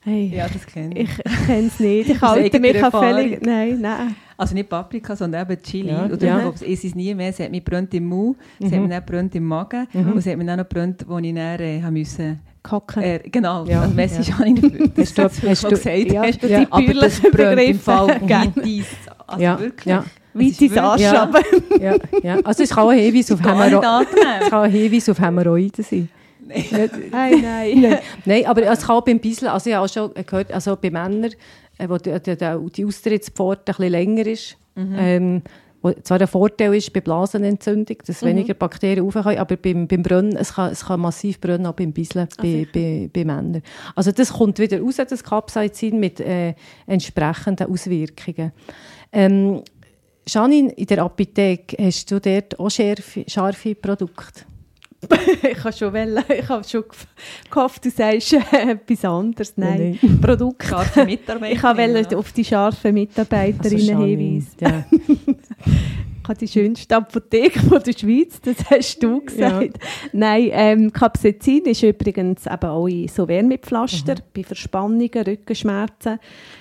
Hey, Ja, das kenne ich. ich kenne es nicht. Ich halte mich an völlig... Nein, nein. Also nicht Paprika, sondern eben Chili. Ja, Und ja. dann ja. es ist nie mehr. Es hat mich brennt im Mund, es hat mich dann brennt im Magen und es hat mich dann noch brennt, wo ich dann äh, müssen. Kacken. Äh, genau, Ja, also Messi ja. ich nicht Hast du- das hast schon du- gesagt. ja, hast. ja. Aber das bürgerlichen brennt im Fall Also Ja, wirklich. ja. Es Weit ist ins wirklich- Arsch Ja. Ja. Also es kann ein Hinweis auf, kann ein Hinweis auf Hämorrhoiden sein. Nein, nein. Nein, aber es kann auch beim Bissel, also ich habe auch schon gehört, also bei Männern, äh, wo die, die, die, Austrittspforte ein bisschen länger ist, ähm, wo zwar ein Vorteil ist bei Blasenentzündung, dass weniger Bakterien raufkommen, aber beim, beim Brennen, es kann, es kann massiv brennen, auch beim Bisseln bei, bei, bei Männern. Also das kommt wieder raus, das Capsaicin, mit äh, entsprechenden Auswirkungen. Ähm, Janine, in der Apotheke hast du dort auch scharfe, scharfe Produkte? ich habe schon, wollen, ich habe schon gehofft, du sagst äh, etwas anderes. Nein, Produkt. Scharfe Mitarbeiter. Ich wollte auf die scharfen Mitarbeiterinnen Also, hinweisen. Ja. Ich habe die schönste Apotheke von der Schweiz, das hast du gesagt. Nein, ähm, Capsaicin ist übrigens eben auch in so Wärmepflaster, bei Verspannungen, Rückenschmerzen.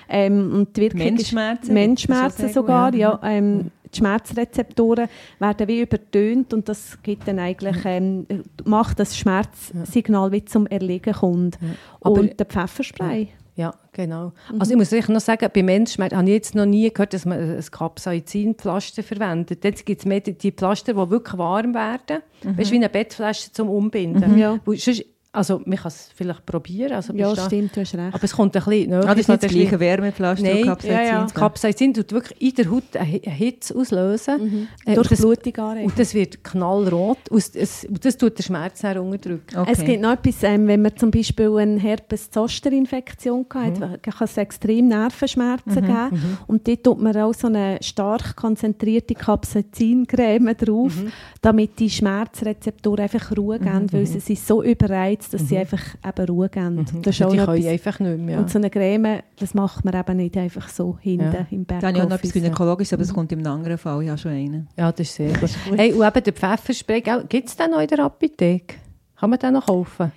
Ähm, und die Wirkung Menschschmerzen? Menschschmerzen sogar, gut, ja. Ähm, die Schmerzrezeptoren werden wie übertönt und das gibt dann eigentlich, ähm, macht das Schmerzsignal wie zum Erliegen kommt. Aber- Und der Pfefferspray. Ja, genau. Also ich muss sicher noch sagen, bei Menschenschmerzen habe ich jetzt noch nie gehört, dass man ein Capsaicin-Pflaster verwendet. Jetzt gibt es mehr die Pflaster, die wirklich warm werden. Weißt du, wie eine Bettflasche zum Umbinden. Ja. Wo sonst- Also man kann es vielleicht probieren. Also Ja, stimmt, du hast recht. Aber es kommt ein bisschen... Ah, das ist nicht das gleiche Wärmepflaster Nein, Capsaicin. ja, ja. Das Capsaicin tut wirklich in der Haut eine Hi- eine Hitze auslösen. Äh, Durch und das- Blutung anregen. Und das wird knallrot. Und es- und das tut den Schmerz dann unterdrücken. Okay. Es gibt noch etwas, ähm, wenn man zum Beispiel eine Herpes-Zoster-Infektion hat, Mhm. kann es extrem Nervenschmerzen geben. Und dort tut man auch so eine stark konzentrierte Capsaicin-Creme drauf, Mhm. damit die Schmerzrezeptoren einfach Ruhe geben, weil sie sind so überreizt, dass sie einfach eben Ruhe geben. Das ist auch Mhm. die können etwas. einfach nicht mehr. Und so eine Creme, das macht man eben nicht einfach so hinten Ja. im Da habe ich auch noch etwas Backoffice. Gynäkologisches, aber das kommt im anderen Fall. Ich habe schon einen. Ja, das ist sehr gut. Hey, und eben der Pfefferspray, gibt es den noch in der Apotheke? Kann man den noch kaufen?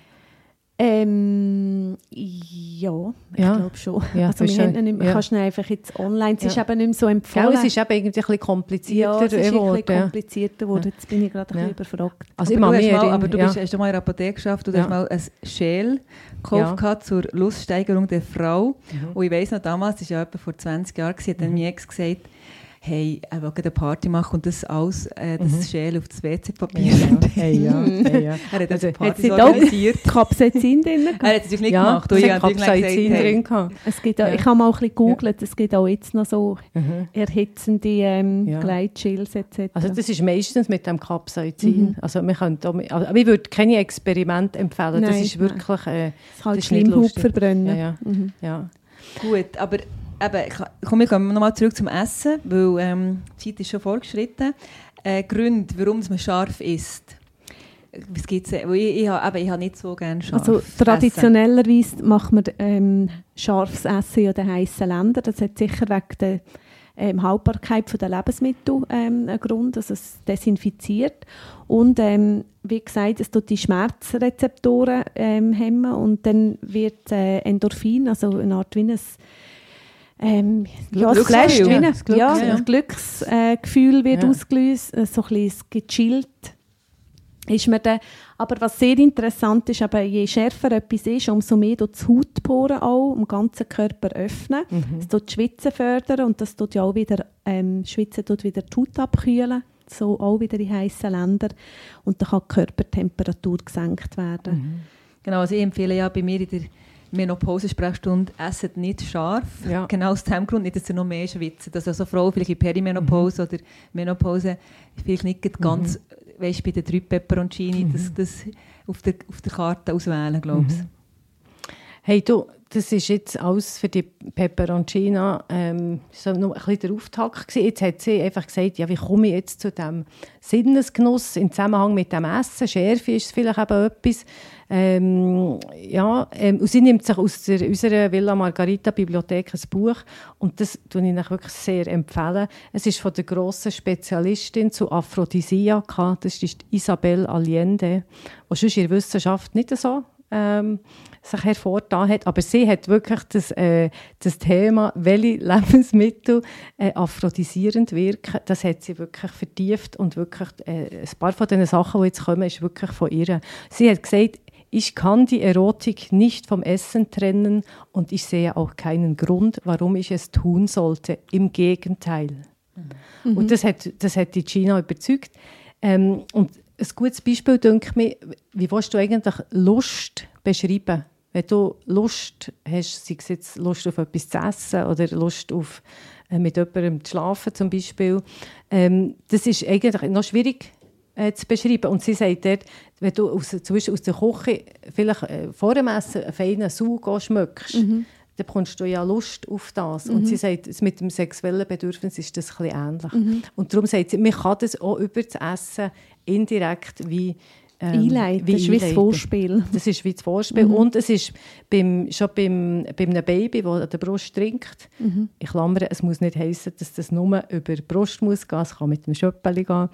Ähm, ja, ich Ja. glaube schon. Ja, also, wir haben nicht mehr, Ja. kannst ihn einfach jetzt online, es ist eben nicht mehr so Gell, empfohlen. es ist eben irgendwie ein bisschen komplizierter ja, es ist ein geworden. bisschen ja. komplizierter geworden. Jetzt bin ich gerade ein Ja. bisschen überfragt. Also ich aber, mag du mal, aber du ja. bist, hast du mal in der Apotheke geschafft, du Ja. hast mal ein Schäl gekauft Ja. zur Luststeigerung der Frau. Mhm. Und ich weiss noch, damals, das war ja etwa vor 20 Jahren, hat dann mein Ex gesagt, hey, er will eine Party machen und das alles, äh, das Schäl auf das WC-Papier. Mhm. Ja, hey, ja, hey, ja. Er hat Also, also, Hat sie da organisiert. Capsaicin drin? Er hat es nicht ja, gemacht. es ich hat Capsaicin drin gehabt. Es gibt auch, Ja. Ich habe mal ein bisschen gegoogelt, es gibt auch jetzt noch so Mhm. erhitzende ähm, Ja. Gleitschills etc. Also das ist meistens mit dem Capsaicin. Also wir können da, also, ich würde keine Experimente empfehlen. das Nein, ist wirklich... Äh, es halt das ist nicht lustig. verbrennen. ja, ja, Mhm. ja. Gut, aber eben, komm, wir kommen nochmal zurück zum Essen, weil ähm, die Zeit ist schon fortgeschritten. Äh, Gründe, warum man scharf isst. Was gibt's? ich, ich, habe, ich habe nicht so gerne scharf Also Essen. traditionellerweise macht man ähm, scharfes Essen in den heißen Ländern. Das hat sicher wegen der ähm, Haltbarkeit der Lebensmittel ähm, einen Grund, dass es desinfiziert. Und ähm, wie gesagt, es tut die Schmerzrezeptoren ähm, hemmen und dann wird äh, Endorphin, also eine Art wie ein ähm, ja, Glücksgefühl. flasht wie ein, Das Glück- ja, ja. ein Glücksgefühl wird Ja. ausgelöst, äh, so ein bisschen gechillt ist mir dann, aber was sehr interessant ist, aber je schärfer etwas ist, umso mehr tut das Hautporen auch im ganzen Körper öffnen. Es tut die Schwitzen fördern und das tut ja auch wieder, ähm, Schwitzen tut wieder die Haut abkühlen, so auch wieder in heißen Ländern und dann kann die Körpertemperatur gesenkt werden. Genau, also ich empfehle ja bei mir in der Menopause-Sprechstunde, esset nicht scharf. Ja. Genau aus dem Grund nicht, dass ihr noch mehr schwitzt. Dass also Frauen vielleicht in Perimenopause oder Menopause vielleicht nicht ganz weißt, bei den drei Peperoncini mhm. das, das auf, der, auf der Karte auswählen, glaube ich. Mhm. Hey du, das ist jetzt alles für die Peperoncina ähm, so noch ein bisschen der Auftakt gewesen. Jetzt hat sie einfach gesagt, ja, wie komme ich jetzt zu dem Sinnesgenuss im Zusammenhang mit dem Essen? Schärfe ist vielleicht eben etwas. Ähm, ja, ähm, und sie nimmt sich aus der, unserer Villa Margarita Bibliothek ein Buch und das tue ich Ihnen wirklich sehr empfehlen. Es ist von der grossen Spezialistin zu Aphrodisiaka, das ist Isabel Allende, die sonst in der Wissenschaft nicht so ähm, sich hervorgetan hat. Aber sie hat wirklich das, äh, das Thema, welche Lebensmittel äh, aphrodisierend wirken, das hat sie wirklich vertieft und wirklich äh, ein paar von den Sachen, die jetzt kommen, ist wirklich von ihr. Sie hat gesagt, ich kann die Erotik nicht vom Essen trennen und ich sehe auch keinen Grund, warum ich es tun sollte. Im Gegenteil. Mhm. Und das hat, das hat die Gina überzeugt. Ähm, und ein gutes Beispiel, denke ich, wie willst du eigentlich Lust beschreiben? Wenn du Lust hast, sei es jetzt Lust auf etwas zu essen oder Lust auf äh, mit jemandem zu schlafen zum Beispiel, ähm, das ist eigentlich noch schwierig äh, zu beschreiben. Und sie sagt dort, wenn du aus, zum Beispiel aus der Küche vielleicht äh, vor dem Essen einen feinen Sud schmeckst, mhm. dann bekommst du ja Lust auf das. Mhm. Und sie sagt, mit dem sexuellen Bedürfnis ist das ein ähnlich. Mhm. Und darum sagt sie, man kann das auch über das Essen indirekt wie ähm, einleiten. Wie das ist wie das Vorspiel. Das ist wie das Vorspiel. Mhm. Und es ist beim, schon beim, bei einem Baby, das an der Brust trinkt, mhm. ich klammere, es muss nicht heißen, dass das nur über die Brust muss gehen, es kann mit dem Schöppeli gehen,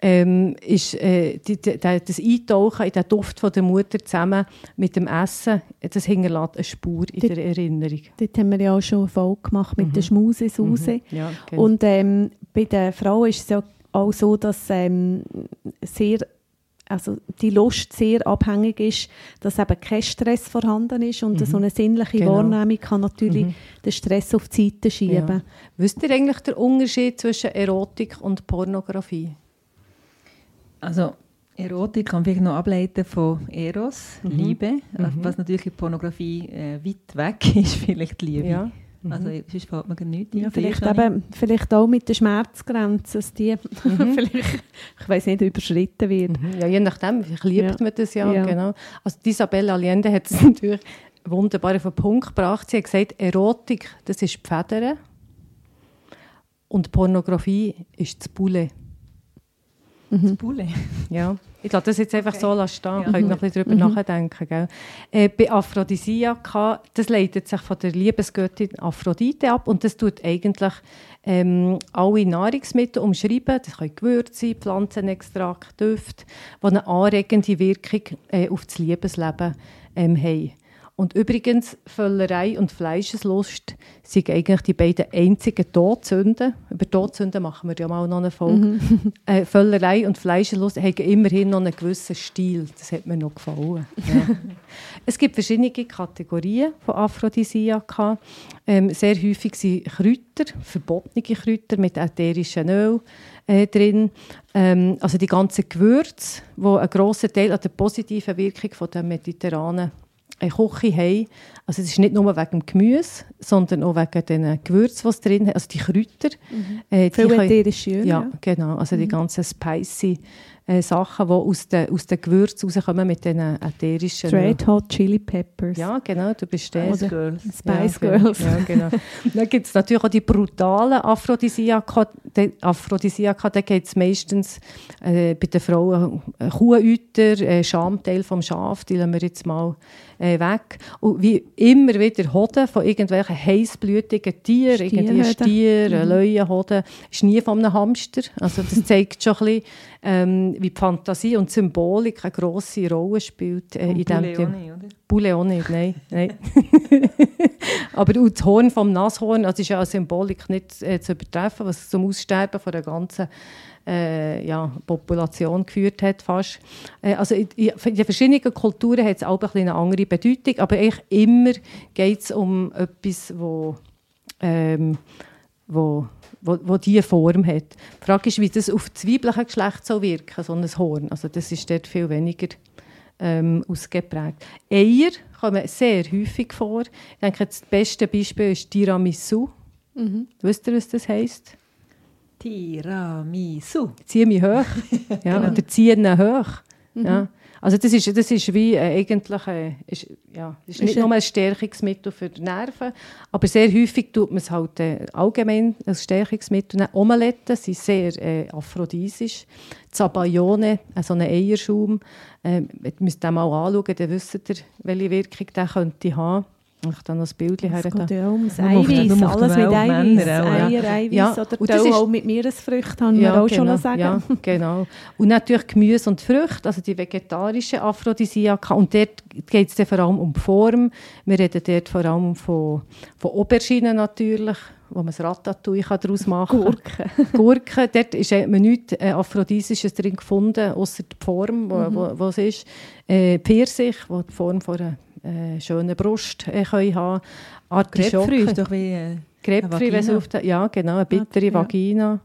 ähm, ist äh, die, die, das Eintauchen in den Duft von der Mutter zusammen mit dem Essen, das hinterlässt eine Spur in dort, der Erinnerung. Dort haben wir ja auch schon eine Folge gemacht mit mhm. der Schmusesause. Mhm. Ja, genau. Und ähm, bei der Frau ist es ja auch so, dass ähm, sehr also die Lust sehr abhängig ist, dass eben kein Stress vorhanden ist und mhm. so eine sinnliche genau. Wahrnehmung kann natürlich mhm. den Stress auf die Seite schieben. Ja. Wisst ihr eigentlich den Unterschied zwischen Erotik und Pornografie? Also Erotik kann man noch ableiten von Eros, mhm. Liebe, mhm. was natürlich in Pornografie äh, weit weg ist, vielleicht Liebe. Ja. Mhm. Also sonst fällt mir nichts ja, vielleicht, eben, vielleicht auch mit der Schmerzgrenze, dass die mhm. vielleicht, ich weiß nicht, überschritten wird. Mhm. Ja, je nachdem, vielleicht liebt ja. man das ja, ja. Genau. Also Isabel Allende hat es natürlich wunderbar auf den Punkt gebracht. Sie hat gesagt, Erotik, das ist die Federn und Pornografie ist das Bulle. Mhm. Das Bulle? Ja. Ich lasse das jetzt einfach okay. so stehen, ja. könnt noch ein bisschen darüber mhm. nachdenken. Gell? Äh, bei Aphrodisiaka, das leitet sich von der Liebesgöttin Aphrodite ab und das tut eigentlich ähm, alle Nahrungsmittel umschreiben. Das können Gewürze, Pflanzenextrakt, Düfte, die eine anregende Wirkung äh, auf das Liebesleben ähm, haben. Und übrigens, Völlerei und Fleischeslust sind eigentlich die beiden einzigen Todsünden. Über Todsünden machen wir ja mal noch eine Folge. Mhm. Äh, Völlerei und Fleischeslust haben immerhin noch einen gewissen Stil. Das hat mir noch gefallen. Ja. es gibt verschiedene Kategorien von Aphrodisiaka. Ähm, sehr häufig sind Kräuter, verbotene Kräuter mit ätherischen Öl äh, drin. Ähm, also die ganzen Gewürze, die einen grossen Teil an der positiven Wirkung von der mediterranen eine Küche haben. Also es ist nicht nur wegen dem Gemüse, sondern auch wegen den Gewürzen, die drin hat, also die Kräuter. Mhm. Äh, die schön. Ja, ja, genau. Also mhm. die ganzen spicy äh, Sachen, die aus den, aus den Gewürzen rauskommen mit den ätherischen... Straight Hot Chili Peppers. Ja, genau, du bist der. Spice Girls. Spice ja, Girls. Ja, genau. Dann gibt es natürlich auch die brutalen Aphrodisiaka. Aphrodisiaka, da geht es meistens äh, bei den Frauen äh, Kuhäuter, äh, Schamteil vom Schaf, die lassen wir jetzt mal äh, weg. Und wie immer wieder Hoden von irgendwelchen heißblütigen Tieren, irgendwie Stier, mhm. Löwenhoden, ist nie von einem Hamster. Also das zeigt schon ein bisschen, ähm, wie Fantasie und Symbolik eine grosse Rolle spielt. Äh, in Buleoni, oder? Buleoni, nein. nein. Aber das Horn vom Nashorn, also ist ja eine Symbolik nicht äh, zu übertreffen, was zum Aussterben von der ganzen äh, ja, Population geführt hat fast. Äh, also in, in, in verschiedenen Kulturen hat es auch ein eine andere Bedeutung, aber eigentlich immer geht es um etwas, wo, ähm, wo, wo, wo diese Form hat. Die Frage ist, wie das auf das weibliche Geschlecht so wirken, so ein Horn. Also das ist dort viel weniger ähm, ausgeprägt. Eier kommen sehr häufig vor. Ich denke, das beste Beispiel ist Tiramisu. Mhm. Wisst ihr, was das heisst? Tiramisu. Zieh mich hoch. ja, Genau. Oder zieh ihn hoch. Ja. Also das ist, das ist wie äh, eigentlich äh, ist, ja, ist nicht Ist ein- nur ein Stärkungsmittel für die Nerven, aber sehr häufig tut man es halt äh, allgemein als Stärkungsmittel. Omeletten sind sehr äh, aphrodisisch. Zabayone, äh, so ein Eierschaum, äh, ihr müsst den mal anschauen, dann wisst ihr, welche Wirkung der könnte haben. Ich dann noch ein Bild her. Es geht ja ums Eiweiß, alles mit Eiweiß. Ja. Eier, Eiweiß Ja, oder und das ist- auch mit Meeresfrüchten, kann man auch schon noch sagen. Ja, genau. Und natürlich Gemüse und Früchte, also die vegetarischen Aphrodisiaka. Und dort geht es vor allem um die Form. Wir reden dort vor allem von, von Auberginen natürlich, wo man das Ratatouille daraus machen kann. Gurken. Gurken, dort ist man nichts äh, Aphrodisisches drin gefunden, außer die Form, wo, wo, wo es ist. Äh, Pfirsich, wo die Form von einer äh, schönen Brust äh, können haben Grapefruit Artischocken. ist doch wie... Äh, Grapefruit, wenn es auf der, ja genau, eine bittere Ja. Vagina.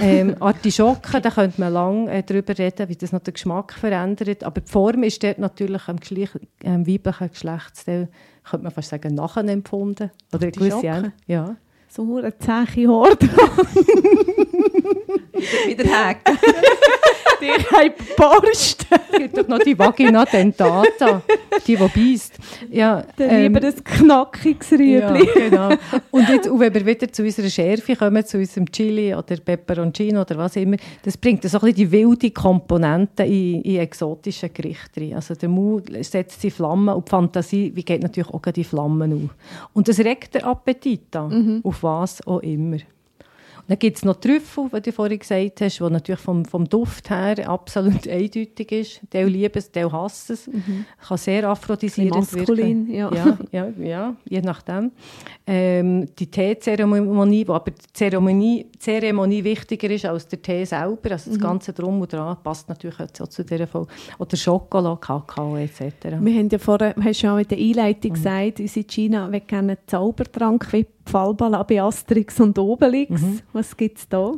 Ähm, Artischocken, da könnte man lange äh, darüber reden, wie das noch den Geschmack verändert. Aber die Form ist dort natürlich am Geschlecht, ähm, weiblichen Geschlechtsteil, könnte man fast sagen, nachempfunden. Oder gewisse Ja. So eine zähe Horde. wieder hacken. Die haben geborsten. Es gibt doch noch die Vagina dentata, die, die beißt. Ja, Dann ähm, lieber ein knackiges Ja, Rüebli. genau. Und, jetzt, und wenn wir wieder zu unserer Schärfe kommen, zu unserem Chili oder Peperoncino oder was immer, das bringt so ein bisschen die wilde Komponente in, in exotische Gerichte rein. Also der Mund setzt die Flammen und die Fantasie, wie geht natürlich auch die Flammen auf. Und das regt den Appetit an, auf was auch immer. Dann gibt es noch Trüffel, wie du vorhin gesagt hast, die natürlich vom, vom Duft her absolut eindeutig ist. Teil liebt es, Teil hasst es. Kann sehr aphrodisierend Maskulin, wirken. ja. ja, ja, ja, je nachdem. Ähm, die Teezeremonie, wo aber die Zeremonie, Zeremonie wichtiger ist als der Tee selber, also das ganze Drum und Dran passt natürlich auch zu dieser Folge. Oder Schokolade, Kakao etc. Wir haben ja vorher, hast schon in der Einleitung Mhm. gesagt, unsere Gina will gerne einen Zaubertrank wie die Fallballa bei Asterix und Obelix. Mhm. Was gibt es da?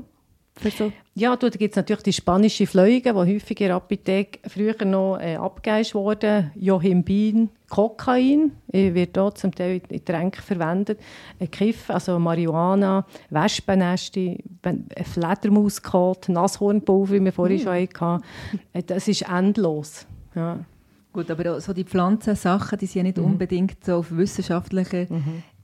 So Ja, da gibt es natürlich die spanische Fleuge, die häufig in der Apotheke früher noch äh, abgegeben wurde. Johimbin, Kokain äh, wird dort zum Teil in Tränken verwendet. Äh, Kiff, also Marihuana, Wespenneste, Fledermauskot, Nasshornpulver, wie wir vorhin schon hatten. Äh, das ist endlos. Ja. Gut, aber so die Pflanzensachen, die sind ja nicht unbedingt so auf wissenschaftlicher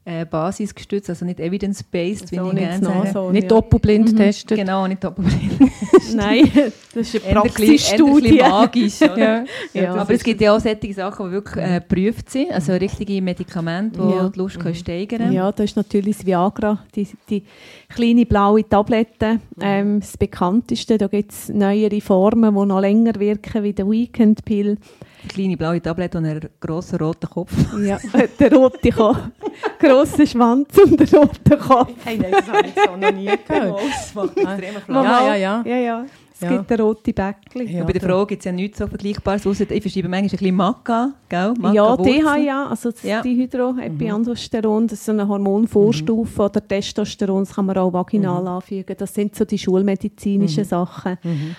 äh, Basis gestützt, also nicht evidence-based, wie So ich nicht gerne das sage. Nashorn, Nicht ja. doppelblind testen. Genau, nicht doppelt. Nein, das ist eine Praxisstudie. Magisch, oder? Ja. Ja, aber es gibt ja auch solche Sachen, die wirklich äh, geprüft sind, also richtige Medikamente, die Ja. die Lust können steigern Ja, da ist natürlich das Viagra, die, die kleine blaue Tablette, ähm, das bekannteste. Da gibt es neuere Formen, die noch länger wirken, wie der Weekend Pill. Eine kleine blaue Tablette und einen grossen roten Kopf. Ja, der rote Kopf, grosser Schwanz und der rote Kopf. Hey, nein, das habe ich so noch nie gehört. Das macht extrem Ja, ja, ja. ja, ja. Es Ja. gibt eine rote Bäckchen. Ja, bei der Frau gibt es ja nichts so Vergleichbares, ausser ich verschreibe manchmal ein bisschen Maca, gell? Ja, Maca-Wurzel. DHA, also das Ja. Dihydroepiandrosteron, das ist so eine Hormonvorstufe oder Testosteron, das kann man auch vaginal anfügen. Das sind so die schulmedizinischen Sachen.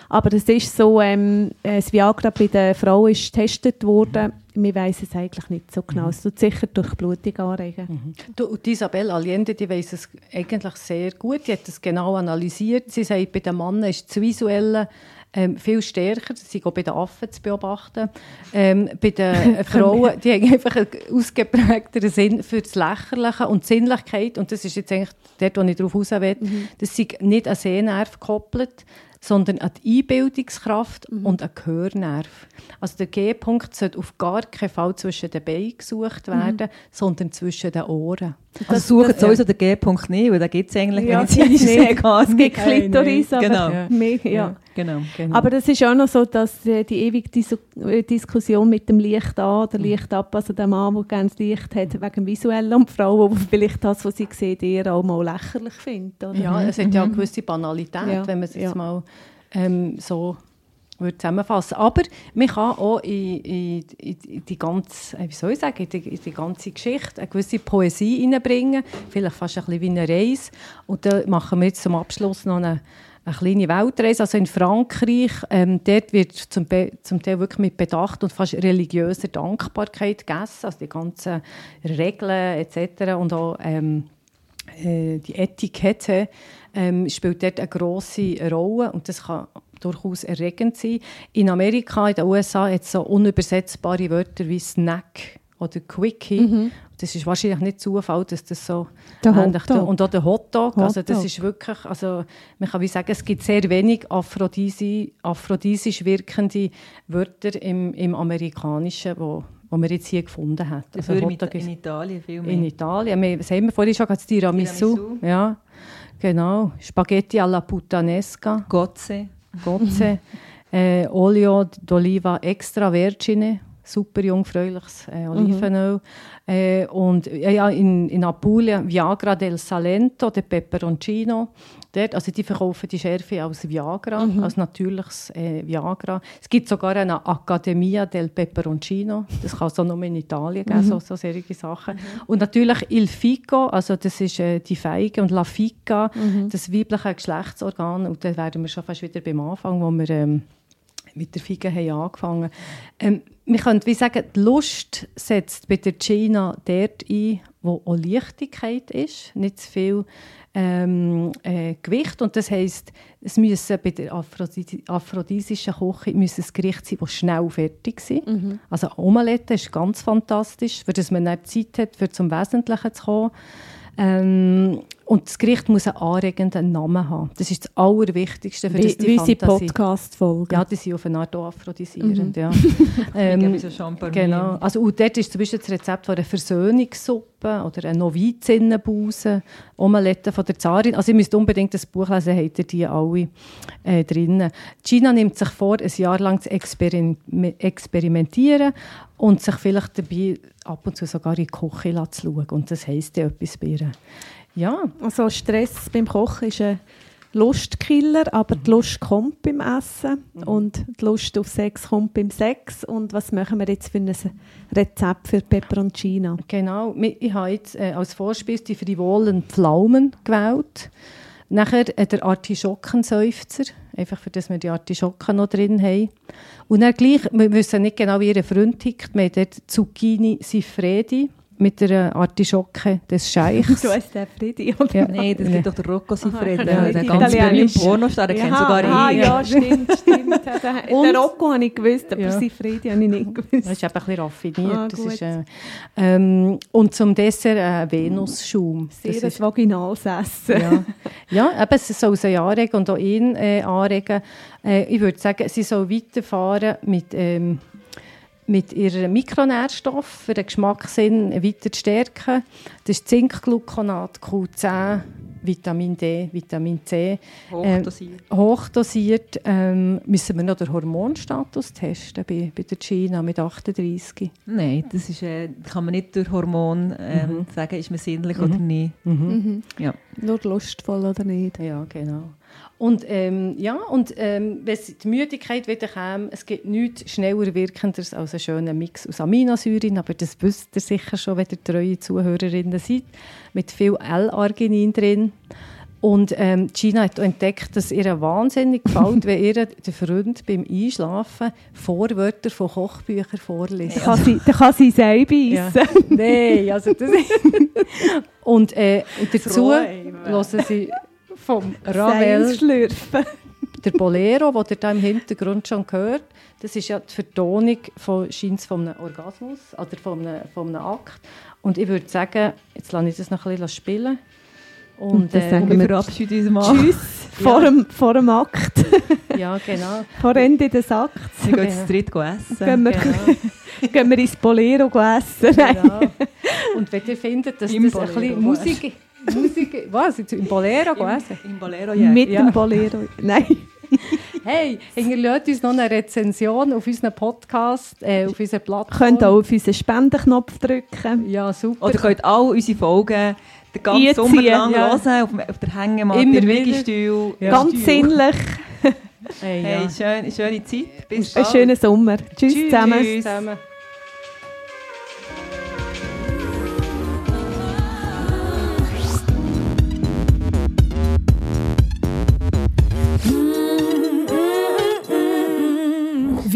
Aber es ist so, ähm, äh, das Viagra bei der Frau ist getestet worden. Wir wissen es eigentlich nicht so genau. Es tut sicher durch Blutung anregen. Du, und die Isabel Allende, die weiss es eigentlich sehr gut. Die hat es genau analysiert. Sie sagt, bei den Männern ist das Visuelle ähm, viel stärker. Das ist auch bei den Affen zu beobachten. Ähm, bei den Frauen, die haben einfach einen ausgeprägteren Sinn für das Lächerliche und die Sinnlichkeit. Und das ist jetzt eigentlich dort, wo ich darauf raus will. Das ist nicht an Sehnerv gekoppelt, sondern an die Einbildungskraft und an den Gehörnerv. Also der G-Punkt sollte auf gar keinen Fall zwischen den Beinen gesucht werden, sondern zwischen den Ohren. Also suchen sowieso den G-Punkt nicht, weil da gibt es eigentlich Ja, nicht. gar Es gibt nicht. Klitoris, aber Genau. Ja. mehr, ja. Genau. Genau. Aber das ist auch noch so, dass äh, die ewige Dis äh, Diskussion mit dem Licht an oder Licht ab, also der Mann, der gerne das Licht hat, wegen dem Visuellen und die Frau, die vielleicht das, was sie sieht, eher auch mal lächerlich findet. Oder? ja, es hat ja eine gewisse Banalität, Ja, wenn man es jetzt ja. mal ähm, so würde zusammenfassen. Aber man kann auch in, in, in, die ganze, äh, wie soll ich sagen, in die, in die ganze Geschichte eine gewisse Poesie hineinbringen, vielleicht fast ein bisschen wie eine Reise. Und da machen wir jetzt zum Abschluss noch eine, eine kleine Weltreise. Also in Frankreich, ähm, dort wird zum, zum Teil wirklich mit Bedacht und fast religiöser Dankbarkeit gegessen, also die ganzen Regeln etc. und auch ähm, äh, die Etikette ähm, spielt dort eine grosse Rolle und das kann durchaus erregend sein. In Amerika, in den USA, hat es so unübersetzbare Wörter wie Snack oder Quickie. Mhm. Das ist wahrscheinlich nicht Zufall, dass das so der Hotdog. Und auch der Hotdog. Hot also das ist wirklich, also man kann wie sagen, es gibt sehr wenig Aphrodisi, aphrodisisch wirkende Wörter im, im Amerikanischen, wo, wo man jetzt hier gefunden hat. Also in, in Italien viel mehr. In Italien. Wir, was haben wir vorhin schon gesagt? Tiramisu. Tiramisu. Ja, genau. Spaghetti alla puttanesca. Gozze. Gozze. äh, Olio d'oliva extra vergine super jungfräuliches äh, Olivenöl. Mhm. Äh, und ja, in, in Apulien Viagra del Salento, der Peperoncino. Dort, also die verkaufen die Schärfe als Viagra, mhm. als natürliches äh, Viagra. Es gibt sogar eine Accademia del Peperoncino. Das kann es auch nur in Italien geben, mhm. so, so solche Sachen. Mhm. Und natürlich Il Fico, also das ist äh, die Feige, und La Fica, mhm. das weibliche Geschlechtsorgan. Und da werden wir schon fast wieder beim Anfang, wo wir... Ähm, mit der Fiege haben angefangen. Ähm, wir können wie sagen, die Lust setzt bei der Gina dort ein, wo auch Leichtigkeit ist, nicht zu viel ähm, äh, Gewicht. Und das heisst, es müssen bei der aphrodisischen Küche müssen es Gericht sein, das schnell fertig sind. Mhm. Also Omelette ist ganz fantastisch, für das man nicht Zeit hat, für zum Wesentlichen zu kommen. Ähm, und das Gericht muss einen anregenden Namen haben. Das ist das Allerwichtigste für wie, das die Wie sie Podcast-Folgen. Ja, die sind auf eine Art aphrodisierend, mhm. ja. ähm, genau. Also, und dort ist zum Beispiel das Rezept von einer Versöhnungssuppe oder einer Novizinnenbuse, Omelette von der Zarin. Also ihr müsst unbedingt das Buch lesen, habt ihr die alle äh, drin. Gina nimmt sich vor, ein Jahr lang zu experimentieren und sich vielleicht dabei ab und zu sogar in die Küche zu schauen. Und das heisst ja etwas bei ihr. Ja. Also Stress beim Kochen ist ein Lustkiller, aber mhm. die Lust kommt beim Essen mhm. und die Lust auf Sex kommt beim Sex. Und was machen wir jetzt für ein Rezept für Peperoncino? Genau, ich habe jetzt äh, als Vorspeise die frivolen Pflaumen gewählt. Nachher der Artischockenseufzer, einfach für das wir die Artischocken noch drin haben. Und dann gleich, wir wissen nicht genau, wie ihr Freund tickt, wir haben dort Zucchini Sifredi mit der Artischocke des Scheichs. du heißt der Friedi, oder? Ja. Nein, das gibt doch der Rocco Siffredi, ja, der ganz berühmte Pornostar, den kennt sogar ah, ich. Ah, ja, stimmt, stimmt. den Rocco habe ich gewusst, aber ja. Siffredi habe ich nicht gewusst. Das ist eben ein bisschen raffiniert. Ah, das ist, äh, ähm, und zum Dessert äh, Venusschaum. Sehr das ist vaginales Essen. Ja, ja eben, es soll sie anregen und auch ihn äh, anregen. Äh, ich würde sagen, sie soll weiterfahren mit... Ähm, mit ihren Mikronährstoffen für den Geschmackssinn weiter zu stärken. Das ist Zinkgluconat, Q10, Vitamin D, Vitamin C. Hochdosiert. Ähm, hochdosiert ähm, müssen wir noch den Hormonstatus testen bei, bei der Gina mit 38? Nein, das ist, äh, kann man nicht durch Hormon ähm, mhm. sagen, ist man sinnlich mhm. oder nicht. Mhm. mhm. Ja. Nur lustvoll oder nicht. Ja, genau. Und, ähm, ja, und ähm, wenn die Müdigkeit wieder kommt, es gibt nichts schneller wirkenderes als einen schönen Mix aus Aminosäuren, aber das wisst ihr sicher schon, wenn ihr treue Zuhörerinnen seid, mit viel L-Arginin drin. Und ähm, Gina hat entdeckt, dass ihr wahnsinnig gefällt, wenn ihr der Freund beim Einschlafen Vorwörter von Kochbüchern vorliest. Sie, dann kann sie selber essen. Ja. Nein, also das und, äh, und dazu hören sie vom Ravel. Schlürfen. Der Bolero, den ihr da im Hintergrund schon gehört, das ist ja die Vertonung von, von einem Orgasmus oder von einem, von einem Akt. Und ich würde sagen, jetzt lasse ich das noch ein bisschen spielen. Und, und dann äh, sagen wir verabschieden uns mal. Tschüss vor, dem, vor dem Akt. ja, genau. Vor Ende des Akts. Wir gehen zu dritt essen. Gehen wir, genau. gehen wir ins Bolero essen. Genau. Und wenn ihr findet, dass Im das Bolero ein bisschen Musik... Musik, was? Im Bolero gewesen? Im Bolero, ja. Mit ja. dem Bolero, nein. hey, hinterlasst uns noch eine Rezension auf unseren Podcast, äh, auf unserer Plattform. Könnt auch auf unseren Spendenknopf drücken. Ja, super. Oder könnt all unsere Folgen den ganzen Sommer lang ja. hören, auf, auf der Hängematte, im Wiegestuhl. Ja. Ganz sinnlich. hey, ja. hey schön, schöne Zeit. Bis Einen schönen Sommer. Tschüss, Tschüss zusammen. Tschüss